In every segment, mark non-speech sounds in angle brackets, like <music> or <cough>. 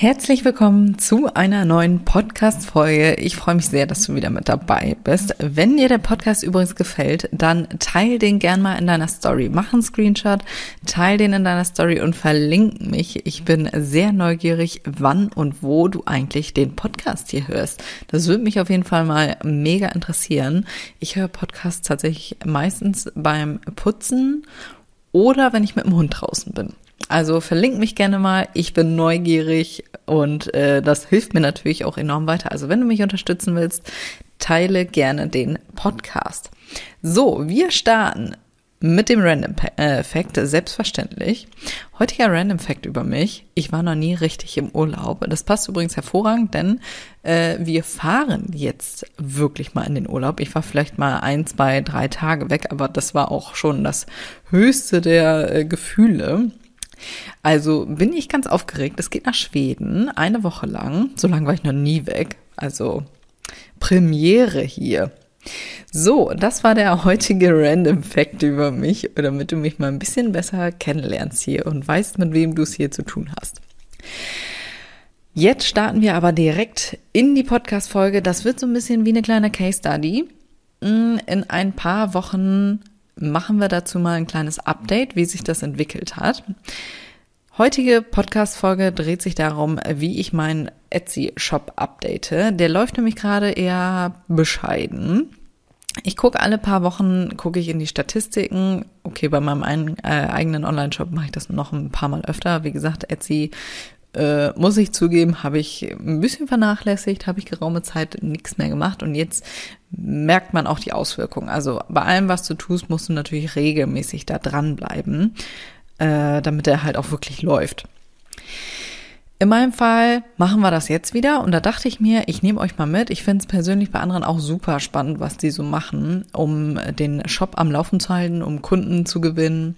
Herzlich willkommen zu einer neuen Podcast-Folge. Ich freue mich sehr, dass du wieder mit dabei bist. Wenn dir der Podcast übrigens gefällt, dann teil den gern mal in deiner Story. Mach einen Screenshot, teil den in deiner Story und verlink mich. Ich bin sehr neugierig, wann und wo du eigentlich den Podcast hier hörst. Das würde mich auf jeden Fall mal mega interessieren. Ich höre Podcasts tatsächlich meistens beim Putzen oder wenn ich mit dem Hund draußen bin. Also verlink mich gerne mal. Ich bin neugierig und äh, das hilft mir natürlich auch enorm weiter. Also wenn du mich unterstützen willst, teile gerne den Podcast. So, wir starten mit dem Random äh, Fact, selbstverständlich. Heutiger Random Fact über mich. Ich war noch nie richtig im Urlaub. Das passt übrigens hervorragend, denn äh, wir fahren jetzt wirklich mal in den Urlaub. Ich war vielleicht mal ein, zwei, drei Tage weg, aber das war auch schon das höchste der äh, Gefühle. Also bin ich ganz aufgeregt. Es geht nach Schweden, eine Woche lang. So lange war ich noch nie weg. Also Premiere hier. So, das war der heutige Random Fact über mich, damit du mich mal ein bisschen besser kennenlernst hier und weißt, mit wem du es hier zu tun hast. Jetzt starten wir aber direkt in die Podcast-Folge. Das wird so ein bisschen wie eine kleine Case Study. Mm, in ein paar Wochen machen wir dazu mal ein kleines Update, wie sich das entwickelt hat. Heutige Podcast-Folge dreht sich darum, wie ich meinen Etsy-Shop update. Der läuft nämlich gerade eher bescheiden. Ich gucke alle paar Wochen, gucke ich in die Statistiken. Okay, bei meinem ein, äh, eigenen Online-Shop mache ich das noch ein paar Mal öfter. Wie gesagt, Etsy äh, muss ich zugeben, habe ich ein bisschen vernachlässigt, habe ich geraume Zeit nichts mehr gemacht und jetzt merkt man auch die Auswirkungen. Also bei allem, was du tust, musst du natürlich regelmäßig da dranbleiben äh, damit er halt auch wirklich läuft. In meinem Fall machen wir das jetzt wieder und da dachte ich mir, ich nehme euch mal mit. Ich finde es persönlich bei anderen auch super spannend, was die so machen, um den Shop am Laufen zu halten, um Kunden zu gewinnen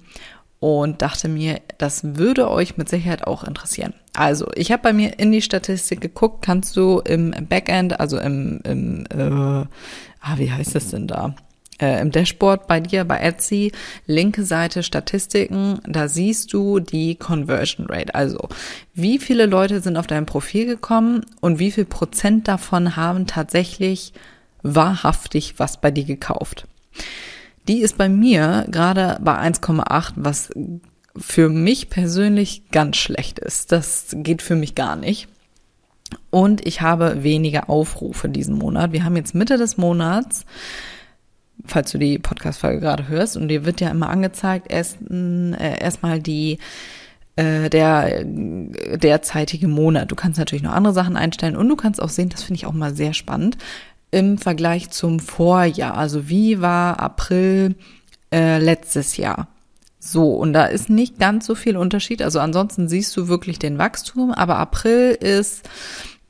und dachte mir, das würde euch mit Sicherheit auch interessieren. Also, ich habe bei mir in die Statistik geguckt, kannst du im Backend, also im, im äh, ah, wie heißt das denn da? äh, im Dashboard bei dir, bei Etsy, linke Seite Statistiken, da siehst du die Conversion Rate. Also, wie viele Leute sind auf dein Profil gekommen und wie viel Prozent davon haben tatsächlich wahrhaftig was bei dir gekauft. Die ist bei mir gerade bei 1,8, was für mich persönlich ganz schlecht ist. Das geht für mich gar nicht. Und ich habe weniger Aufrufe diesen Monat. Wir haben jetzt Mitte des Monats falls du die Podcast-Folge gerade hörst, und dir wird ja immer angezeigt, erst äh, erstmal die äh, der derzeitige Monat. Du kannst natürlich noch andere Sachen einstellen und du kannst auch sehen, das finde ich auch mal sehr spannend, im Vergleich zum Vorjahr. Also wie war April äh, letztes Jahr? So, und da ist nicht ganz so viel Unterschied. Also ansonsten siehst du wirklich den Wachstum, aber April ist,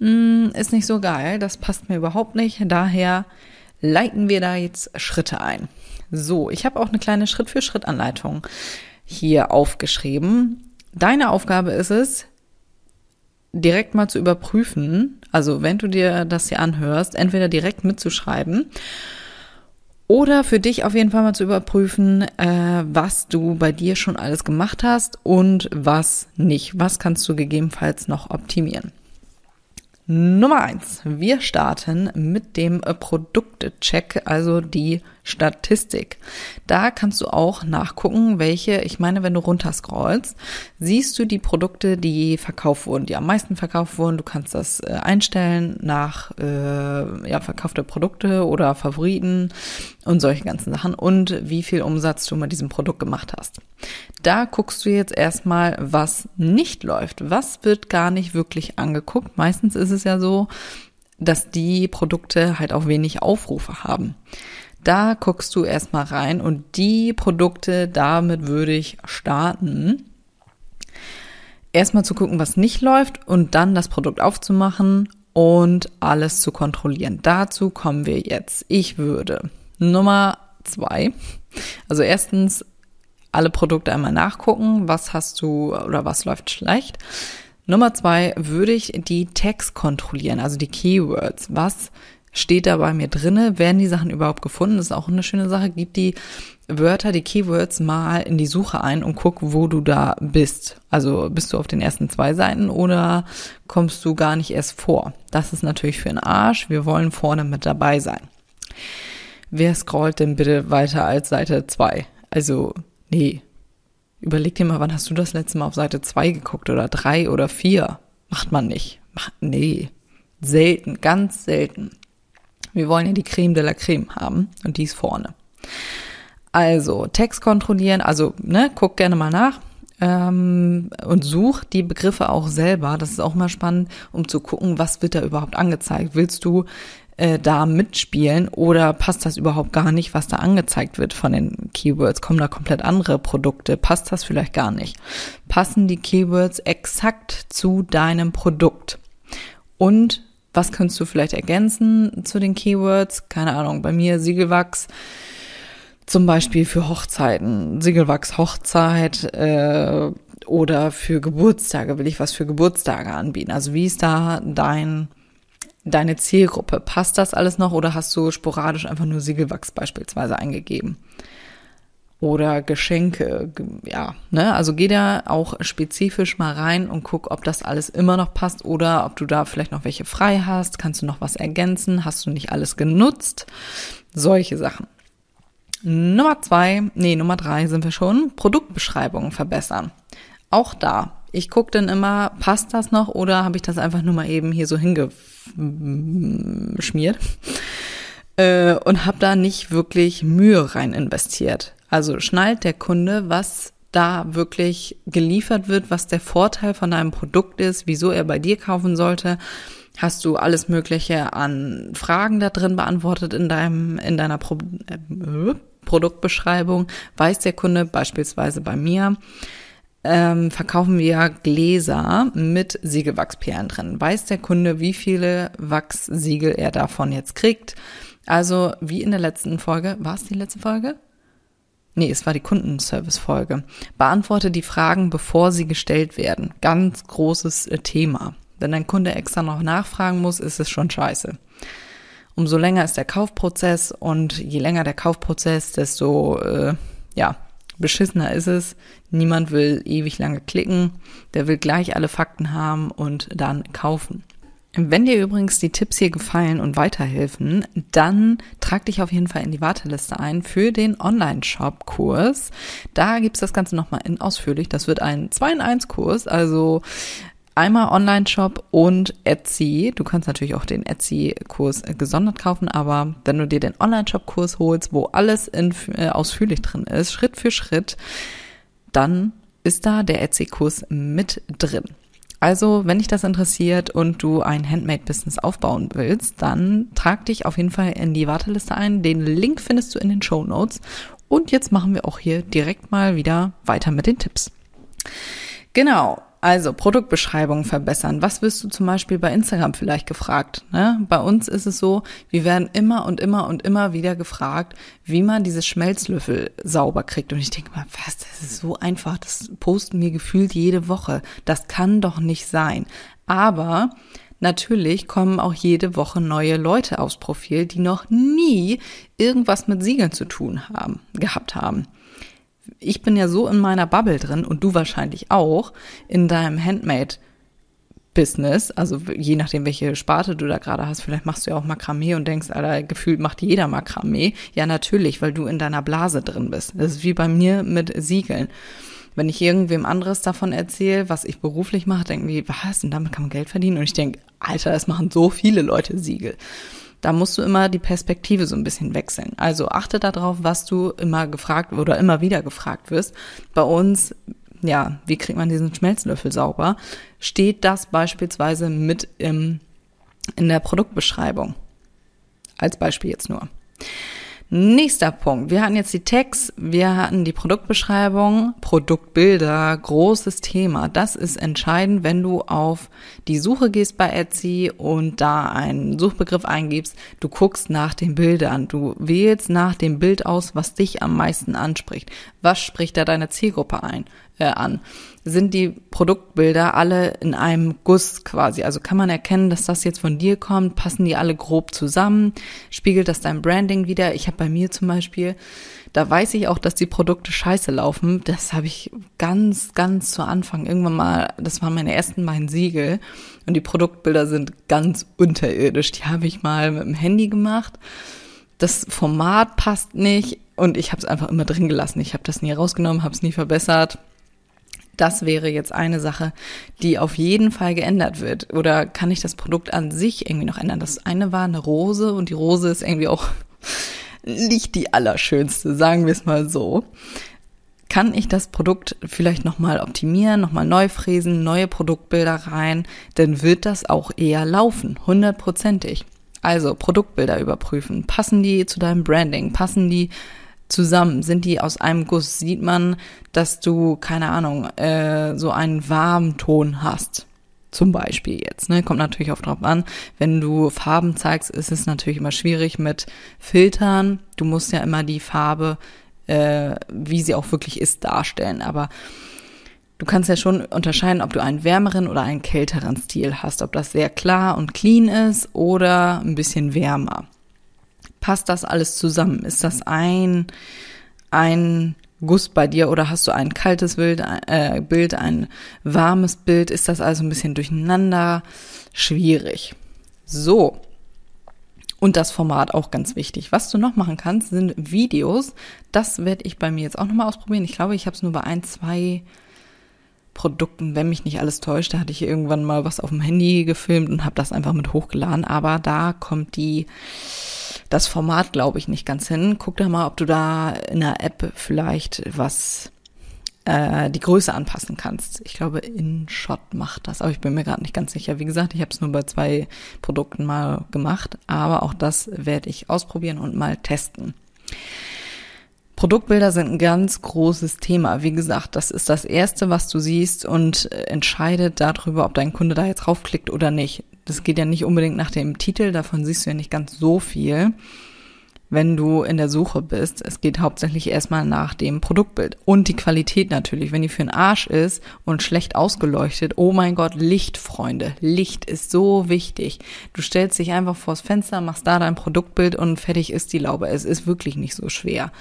mh, mm, ist nicht so geil. Das passt mir überhaupt nicht. Daher leiten wir da jetzt Schritte ein. So, ich habe auch eine kleine Schritt-für-Schritt-Anleitung hier aufgeschrieben. Deine Aufgabe ist es, direkt mal zu überprüfen, also wenn du dir das hier anhörst, entweder direkt mitzuschreiben oder für dich auf jeden Fall mal zu überprüfen, äh, was du bei dir schon alles gemacht hast und was nicht. Was kannst du gegebenenfalls noch optimieren? Nummer eins. Wir starten mit dem Produktecheck, also die Statistik. Da kannst du auch nachgucken, welche, ich meine, wenn du runterscrollst, siehst du die Produkte, die verkauft wurden, die am meisten verkauft wurden. Du kannst das äh, einstellen nach äh, ja, verkaufte Produkte oder Favoriten und solche ganzen Sachen und wie viel Umsatz du mit diesem Produkt gemacht hast. Da guckst du jetzt erstmal, was nicht läuft. Was wird gar nicht wirklich angeguckt? Meistens ist es ja so, dass die Produkte halt auch wenig Aufrufe haben. Da guckst du erstmal rein und die Produkte, damit würde ich starten. Erstmal zu gucken, was nicht läuft und dann das Produkt aufzumachen und alles zu kontrollieren. Dazu kommen wir jetzt. Ich würde Nummer zwei, also erstens alle Produkte einmal nachgucken, was hast du oder was läuft schlecht. Nummer zwei würde ich die Tags kontrollieren, also die Keywords. Was steht da bei mir drinne? Werden die Sachen überhaupt gefunden? Das ist auch eine schöne Sache. Gib die Wörter, die Keywords mal in die Suche ein und guck, wo du da bist. Also bist du auf den ersten zwei Seiten oder kommst du gar nicht erst vor? Das ist natürlich für den Arsch. Wir wollen vorne mit dabei sein. Wer scrollt denn bitte weiter als Seite zwei? Also, nee. Überleg dir mal, wann hast du das letzte Mal auf Seite zwei geguckt oder drei oder vier? Macht man nicht. Macht, nee. Selten, ganz selten. Wir wollen ja die Creme de la Creme haben und die ist vorne. Also Text kontrollieren, also ne, guck gerne mal nach ähm, und such die Begriffe auch selber. Das ist auch mal spannend, um zu gucken, was wird da überhaupt angezeigt. Willst du äh, da mitspielen oder passt das überhaupt gar nicht, was da angezeigt wird von den Keywords? Kommen da komplett andere Produkte? Passt das vielleicht gar nicht? Passen die Keywords exakt zu deinem Produkt? Und was kannst du vielleicht ergänzen zu den Keywords? Keine Ahnung, bei mir Siegelwachs zum Beispiel für Hochzeiten, Siegelwachs Hochzeit äh, oder für Geburtstage will ich was für Geburtstage anbieten. Also wie ist da dein deine Zielgruppe? Passt das alles noch oder hast du sporadisch einfach nur Siegelwachs beispielsweise eingegeben? Oder Geschenke, ja, ne? Also geh da auch spezifisch mal rein und guck, ob das alles immer noch passt oder ob du da vielleicht noch welche frei hast, kannst du noch was ergänzen, hast du nicht alles genutzt, solche Sachen. Nummer zwei, nee, Nummer drei sind wir schon, Produktbeschreibungen verbessern. Auch da, ich gucke dann immer, passt das noch oder habe ich das einfach nur mal eben hier so hingeschmiert äh, und habe da nicht wirklich Mühe rein investiert. Also schnallt der Kunde, was da wirklich geliefert wird, was der Vorteil von deinem Produkt ist, wieso er bei dir kaufen sollte. Hast du alles Mögliche an Fragen da drin beantwortet in deinem, in deiner Pro äh, Produktbeschreibung? Weiß der Kunde beispielsweise bei mir, ähm, verkaufen wir Gläser mit Siegelwachsperlen drin. Weiß der Kunde, wie viele Wachssiegel er davon jetzt kriegt? Also wie in der letzten Folge, war es die letzte Folge? Nee, es war die Kundenservice-Folge. Beantworte die Fragen, bevor sie gestellt werden. Ganz großes äh, Thema. Wenn dein Kunde extra noch nachfragen muss, ist es schon scheiße. Umso länger ist der Kaufprozess und je länger der Kaufprozess, desto äh, ja, beschissener ist es. Niemand will ewig lange klicken, der will gleich alle Fakten haben und dann kaufen. Wenn dir übrigens die Tipps hier gefallen und weiterhelfen, dann trag dich auf jeden Fall in die Warteliste ein für den Online-Shop-Kurs. Da gibt's das Ganze nochmal in ausführlich. Das wird ein 2 in 1 Kurs, also einmal Online-Shop und Etsy. Du kannst natürlich auch den Etsy-Kurs gesondert kaufen, aber wenn du dir den Online-Shop-Kurs holst, wo alles in, äh, ausführlich drin ist, Schritt für Schritt, dann ist da der Etsy-Kurs mit drin. Also, wenn dich das interessiert und du ein Handmade-Business aufbauen willst, dann trag dich auf jeden Fall in die Warteliste ein. Den Link findest du in den Show Notes. Und jetzt machen wir auch hier direkt mal wieder weiter mit den Tipps. Genau. Also Produktbeschreibung verbessern. Was wirst du zum Beispiel bei Instagram vielleicht gefragt? Ne? Bei uns ist es so, wir werden immer und immer und immer wieder gefragt, wie man diese Schmelzlöffel sauber kriegt. Und ich denke mal, was, das ist so einfach. Das posten wir gefühlt jede Woche. Das kann doch nicht sein. Aber Natürlich kommen auch jede Woche neue Leute aufs Profil, die noch nie irgendwas mit Siegeln zu tun haben, gehabt haben ich bin ja so in meiner Bubble drin und du wahrscheinlich auch in deinem Handmade Business, also je nachdem, welche Sparte du da gerade hast, vielleicht machst du ja auch Makramee und denkst, Alter, gefühlt macht jeder Makramee. Ja, natürlich, weil du in deiner Blase drin bist. Das ist wie bei mir mit Siegeln. Wenn ich irgendwem anderes davon erzähle, was ich beruflich mache, denken die, was, und damit kann man Geld verdienen? Und ich denke, Alter, es machen so viele Leute Siegel. Da musst du immer die Perspektive so ein bisschen wechseln. Also achte darauf, was du immer gefragt oder immer wieder gefragt wirst. Bei uns, ja, wie kriegt man diesen Schmelzlöffel sauber? Steht das beispielsweise mit im, in der Produktbeschreibung? Als Beispiel jetzt nur. Nächster Punkt. Wir hatten jetzt die Tags, wir hatten die Produktbeschreibung, Produktbilder, großes Thema. Das ist entscheidend, wenn du auf die Suche gehst bei Etsy und da einen Suchbegriff eingibst. Du guckst nach den Bildern. Du wählst nach dem Bild aus, was dich am meisten anspricht. Was spricht da deine Zielgruppe ein, äh, an? Sind die Produktbilder alle in einem Guss quasi. Also kann man erkennen, dass das jetzt von dir kommt, passen die alle grob zusammen, spiegelt das dein Branding wieder. Ich habe bei mir zum Beispiel, da weiß ich auch, dass die Produkte scheiße laufen. Das habe ich ganz, ganz zu Anfang irgendwann mal, das waren meine ersten beiden Siegel und die Produktbilder sind ganz unterirdisch. Die habe ich mal mit dem Handy gemacht. Das Format passt nicht und ich habe es einfach immer drin gelassen. Ich habe das nie rausgenommen, habe es nie verbessert das wäre jetzt eine Sache, die auf jeden Fall geändert wird. Oder kann ich das Produkt an sich irgendwie noch ändern? Das eine war eine Rose und die Rose ist irgendwie auch <laughs> nicht die allerschönste, sagen wir es mal so. Kann ich das Produkt vielleicht nochmal optimieren, nochmal neu fräsen, neue Produktbilder rein, dann wird das auch eher laufen, hundertprozentig. Also Produktbilder überprüfen. Passen die zu deinem Branding? Passen die zusammen? Sind die aus einem Guss? Sieht man, dass du, keine Ahnung, äh, so einen warmen Ton hast? Zum Beispiel jetzt, ne? Kommt natürlich auch drauf an. Wenn du Farben zeigst, ist es natürlich immer schwierig mit Filtern. Du musst ja immer die Farbe, äh, wie sie auch wirklich ist, darstellen. Aber du kannst ja schon unterscheiden, ob du einen wärmeren oder einen kälteren Stil hast. Ob das sehr klar und clean ist oder ein bisschen wärmer passt das alles zusammen? Ist das ein, ein Guss bei dir oder hast du ein kaltes Bild, äh, Bild, ein warmes Bild? Ist das also ein bisschen durcheinander? Schwierig. So. Und das Format auch ganz wichtig. Was du noch machen kannst, sind Videos. Das werde ich bei mir jetzt auch nochmal ausprobieren. Ich glaube, ich habe es nur bei ein, zwei Produkten, wenn mich nicht alles täuscht. Da hatte ich irgendwann mal was auf dem Handy gefilmt und habe das einfach mit hochgeladen. Aber da kommt die das Format, glaube ich, nicht ganz hin. Guck da mal, ob du da in der App vielleicht was äh, die Größe anpassen kannst. Ich glaube, InShot macht das, aber ich bin mir gerade nicht ganz sicher. Wie gesagt, ich habe es nur bei zwei Produkten mal gemacht, aber auch das werde ich ausprobieren und mal testen. Produktbilder sind ein ganz großes Thema. Wie gesagt, das ist das Erste, was du siehst und äh, entscheidet darüber, ob dein Kunde da jetzt draufklickt oder nicht das geht ja nicht unbedingt nach dem Titel, davon siehst du ja nicht ganz so viel, wenn du in der Suche bist. Es geht hauptsächlich erstmal nach dem Produktbild und die Qualität natürlich. Wenn die für den Arsch ist und schlecht ausgeleuchtet, oh mein Gott, Licht, Freunde. Licht ist so wichtig. Du stellst dich einfach vors Fenster, machst da dein Produktbild und fertig ist die Laube. Es ist wirklich nicht so schwer.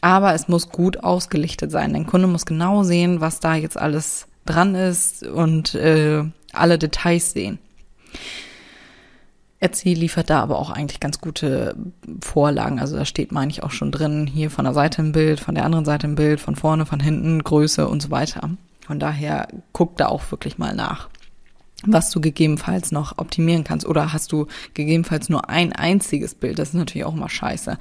Aber es muss gut ausgelichtet sein. Dein Kunde muss genau sehen, was da jetzt alles dran ist und äh, alle Details sehen. Etsy liefert da aber auch eigentlich ganz gute Vorlagen. Also da steht, meine ich, auch schon drin, hier von der Seite ein Bild, von der anderen Seite ein Bild, von vorne, von hinten, Größe und so weiter. Von daher guck da auch wirklich mal nach, was du gegebenenfalls noch optimieren kannst. Oder hast du gegebenenfalls nur ein einziges Bild? Das ist natürlich auch mal scheiße.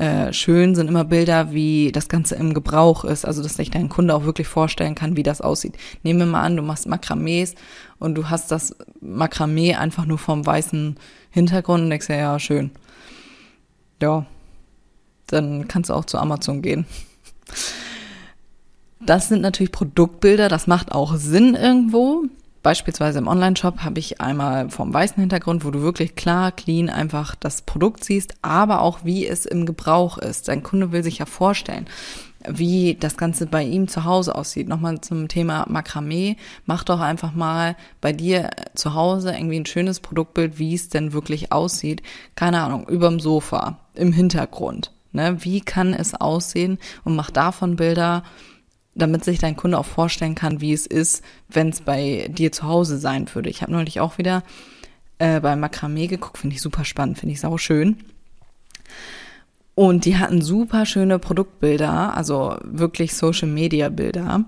Äh, schön sind immer Bilder, wie das Ganze im Gebrauch ist, also dass sich dein Kunde auch wirklich vorstellen kann, wie das aussieht. Nehmen wir mal an, du machst Makramees und du hast das Makramee einfach nur vom weißen Hintergrund und denkst ja, ja, schön. Ja, dann kannst du auch zu Amazon gehen. Das sind natürlich Produktbilder, das macht auch Sinn irgendwo. Beispielsweise im Online-Shop habe ich einmal vom weißen Hintergrund, wo du wirklich klar, clean einfach das Produkt siehst, aber auch wie es im Gebrauch ist. Dein Kunde will sich ja vorstellen, wie das Ganze bei ihm zu Hause aussieht. Nochmal zum Thema Makramee. Mach doch einfach mal bei dir zu Hause irgendwie ein schönes Produktbild, wie es denn wirklich aussieht. Keine Ahnung, überm Sofa, im Hintergrund. Ne? Wie kann es aussehen? Und mach davon Bilder, damit sich dein Kunde auch vorstellen kann, wie es ist, wenn es bei dir zu Hause sein würde. Ich habe neulich auch wieder äh, bei Makramee geguckt, finde ich super spannend, finde ich sau schön. Und die hatten super schöne Produktbilder, also wirklich Social Media Bilder.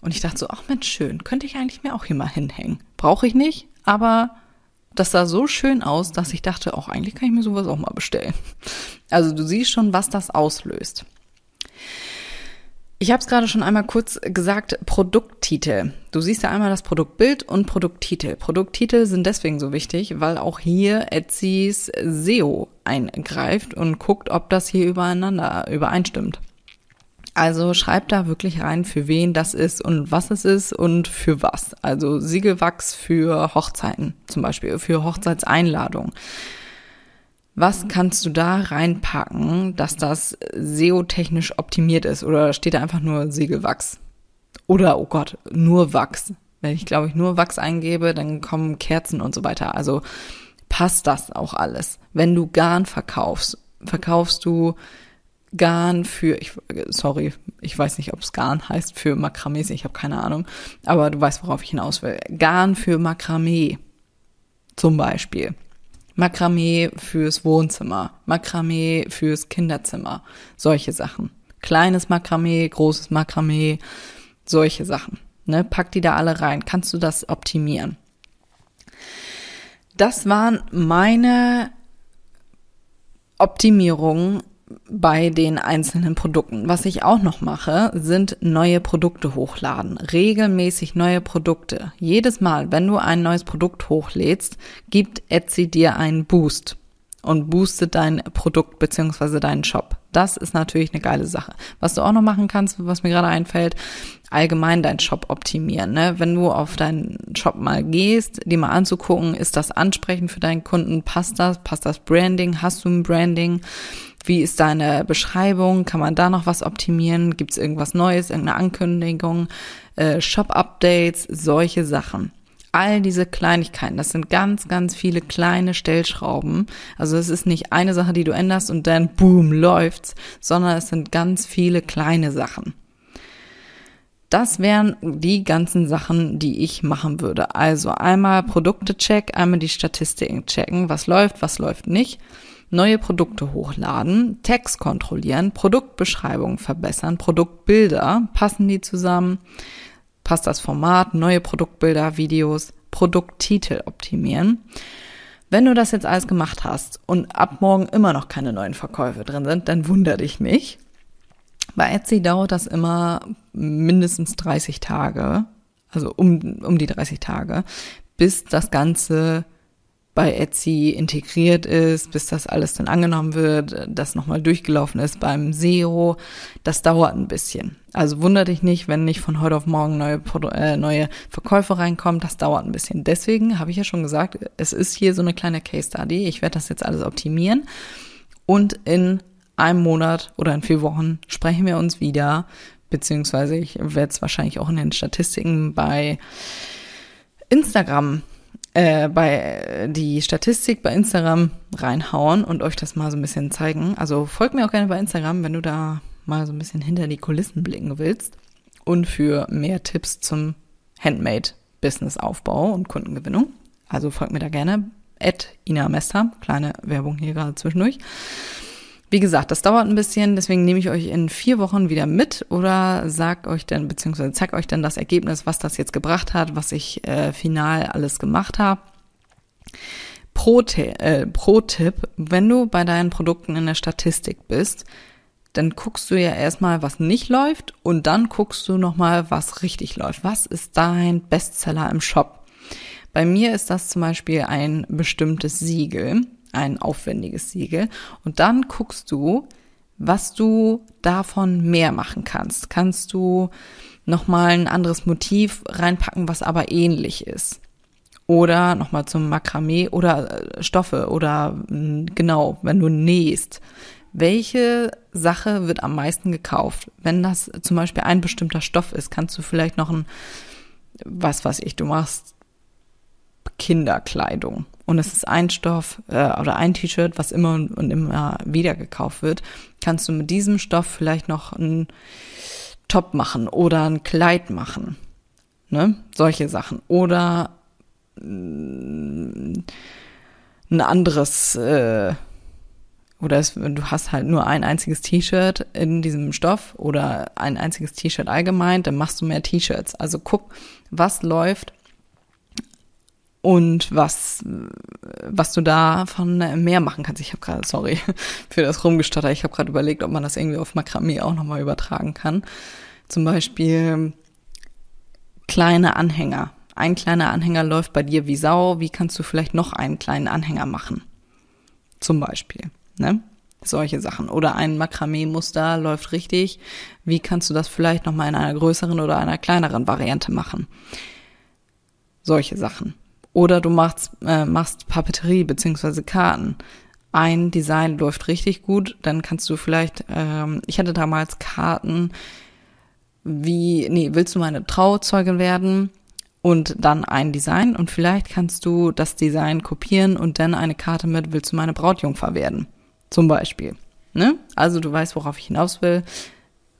Und ich dachte so, ach Mensch, schön, könnte ich eigentlich mir auch hier mal hinhängen. Brauche ich nicht, aber das sah so schön aus, dass ich dachte, auch eigentlich kann ich mir sowas auch mal bestellen. Also du siehst schon, was das auslöst. Ich habe es gerade schon einmal kurz gesagt, Produkttitel. Du siehst ja einmal das Produktbild und Produkttitel. Produkttitel sind deswegen so wichtig, weil auch hier Etsys SEO eingreift und guckt, ob das hier übereinander übereinstimmt. Also schreib da wirklich rein, für wen das ist und was es ist und für was. Also Siegelwachs für Hochzeiten zum Beispiel, für Hochzeitseinladungen. Was kannst du da reinpacken, dass das SEO-technisch optimiert ist? Oder steht da einfach nur Siegelwachs? Oder, oh Gott, nur Wachs. Wenn ich, glaube ich, nur Wachs eingebe, dann kommen Kerzen und so weiter. Also passt das auch alles. Wenn du Garn verkaufst, verkaufst du Garn für, ich, sorry, ich weiß nicht, ob es Garn heißt für Makramee, ich habe keine Ahnung, aber du weißt, worauf ich hinaus will. Garn für Makramee zum Beispiel. Makramee fürs Wohnzimmer, Makramee fürs Kinderzimmer, solche Sachen. Kleines Makramee, großes Makramee, solche Sachen. Ne, pack die da alle rein. Kannst du das optimieren? Das waren meine Optimierungen bei den einzelnen Produkten. Was ich auch noch mache, sind neue Produkte hochladen. Regelmäßig neue Produkte. Jedes Mal, wenn du ein neues Produkt hochlädst, gibt Etsy dir einen Boost und boostet dein Produkt beziehungsweise deinen Shop. Das ist natürlich eine geile Sache. Was du auch noch machen kannst, was mir gerade einfällt, allgemein deinen Shop optimieren. Ne? Wenn du auf deinen Shop mal gehst, die mal anzugucken, ist das ansprechend für deinen Kunden? Passt das? Passt das Branding? Hast du ein Branding? Wie ist deine Beschreibung? Kann man da noch was optimieren? Gibt es irgendwas Neues, irgendeine Ankündigung, äh, Shop-Updates, solche Sachen? All diese Kleinigkeiten, das sind ganz, ganz viele kleine Stellschrauben. Also es ist nicht eine Sache, die du änderst und dann boom, läuft's, sondern es sind ganz viele kleine Sachen. Das wären die ganzen Sachen, die ich machen würde. Also einmal Produkte check, einmal die Statistiken checken, was läuft, was läuft nicht neue Produkte hochladen, Text kontrollieren, Produktbeschreibungen verbessern, Produktbilder, passen die zusammen, passt das Format, neue Produktbilder, Videos, Produkttitel optimieren. Wenn du das jetzt alles gemacht hast und ab morgen immer noch keine neuen Verkäufe drin sind, dann wundere dich nicht. Bei Etsy dauert das immer mindestens 30 Tage, also um, um die 30 Tage, bis das Ganze bei Etsy integriert ist, bis das alles dann angenommen wird, das nochmal durchgelaufen ist beim SEO. Das dauert ein bisschen. Also wundert dich nicht, wenn nicht von heute auf morgen neue, äh, neue Verkäufe reinkommen. Das dauert ein bisschen. Deswegen habe ich ja schon gesagt, es ist hier so eine kleine Case Study. Ich werde das jetzt alles optimieren und in einem Monat oder in vier Wochen sprechen wir uns wieder, beziehungsweise ich werde es wahrscheinlich auch in den Statistiken bei Instagram äh, bei die Statistik bei Instagram reinhauen und euch das mal so ein bisschen zeigen. Also folgt mir auch gerne bei Instagram, wenn du da mal so ein bisschen hinter die Kulissen blicken willst und für mehr Tipps zum Handmade-Business-Aufbau und Kundengewinnung. Also folgt mir da gerne. At Ina Mester, kleine Werbung hier gerade zwischendurch. Wie gesagt, das dauert ein bisschen, deswegen nehme ich euch in vier Wochen wieder mit oder sag euch dann, beziehungsweise zeig euch dann das Ergebnis, was das jetzt gebracht hat, was ich äh, final alles gemacht habe. Pro, äh, Pro Tipp, wenn du bei deinen Produkten in der Statistik bist, dann guckst du ja erstmal, was nicht läuft und dann guckst du nochmal, was richtig läuft. Was ist dein Bestseller im Shop? Bei mir ist das zum Beispiel ein bestimmtes Siegel ein aufwendiges Siegel. Und dann guckst du, was du davon mehr machen kannst. Kannst du nochmal ein anderes Motiv reinpacken, was aber ähnlich ist. Oder nochmal zum Makramee oder äh, Stoffe oder genau, wenn du nähst. Welche Sache wird am meisten gekauft? Wenn das zum Beispiel ein bestimmter Stoff ist, kannst du vielleicht noch ein, was weiß ich, du machst Kinderkleidung und es ist ein Stoff äh, oder ein T-Shirt, was immer und immer wieder gekauft wird, kannst du mit diesem Stoff vielleicht noch einen Top machen oder ein Kleid machen. Ne? Solche Sachen. Oder mm, ein anderes äh, oder es, du hast halt nur ein einziges T-Shirt in diesem Stoff oder ein einziges T-Shirt allgemein, dann machst du mehr T-Shirts. Also guck, was läuft und was, was du davon mehr machen kannst. Ich habe gerade, sorry <laughs> für das Rumgestotter, ich habe gerade überlegt, ob man das irgendwie auf Makramee auch nochmal übertragen kann. Zum Beispiel kleine Anhänger. Ein kleiner Anhänger läuft bei dir wie Sau. Wie kannst du vielleicht noch einen kleinen Anhänger machen? Zum Beispiel. Ne? Solche Sachen. Oder ein Makramee-Muster läuft richtig. Wie kannst du das vielleicht nochmal in einer größeren oder einer kleineren Variante machen? Solche Sachen. Oder du machst, äh, machst Papeterie beziehungsweise Karten. Ein Design läuft richtig gut, dann kannst du vielleicht, ähm, ich hatte damals Karten, wie, nee, willst du meine Trauzeugin werden? Und dann ein Design und vielleicht kannst du das Design kopieren und dann eine Karte mit, willst du meine Brautjungfer werden? Zum Beispiel. Ne? Also du weißt, worauf ich hinaus will.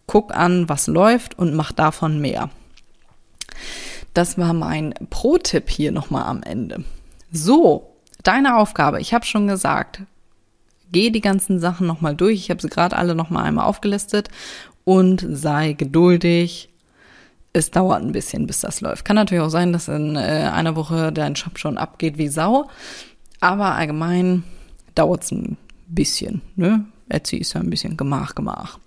Guck an, was läuft und mach davon mehr. Das war mein Pro-Tipp hier nochmal am Ende. So, deine Aufgabe. Ich habe schon gesagt, geh die ganzen Sachen nochmal durch. Ich habe sie gerade alle nochmal einmal aufgelistet und sei geduldig. Es dauert ein bisschen, bis das läuft. Kann natürlich auch sein, dass in äh, einer Woche dein Shop schon abgeht wie Sau. Aber allgemein dauert es ein bisschen. Ne? Etsy ist ja ein bisschen Gemach, Gemach.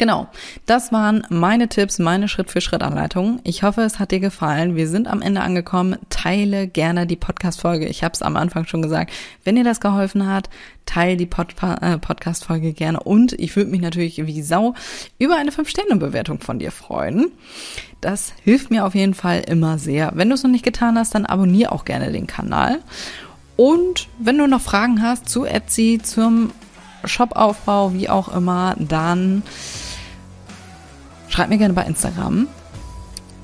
Genau, das waren meine Tipps, meine Schritt-für-Schritt-Anleitungen. Ich hoffe, es hat dir gefallen. Wir sind am Ende angekommen. Teile gerne die Podcast-Folge. Ich habe es am Anfang schon gesagt. Wenn dir das geholfen hat, teile die Pod äh, Podcast-Folge gerne. Und ich würde mich natürlich wie Sau über eine 5-Sterne-Bewertung von dir freuen. Das hilft mir auf jeden Fall immer sehr. Wenn du es noch nicht getan hast, dann abonniere auch gerne den Kanal. Und wenn du noch Fragen hast zu Etsy, zum Shopaufbau, wie auch immer, dann schreib mir gerne bei Instagram.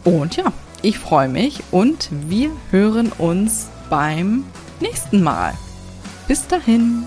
Und ja, ich freue mich und wir hören uns beim nächsten Mal. Bis dahin.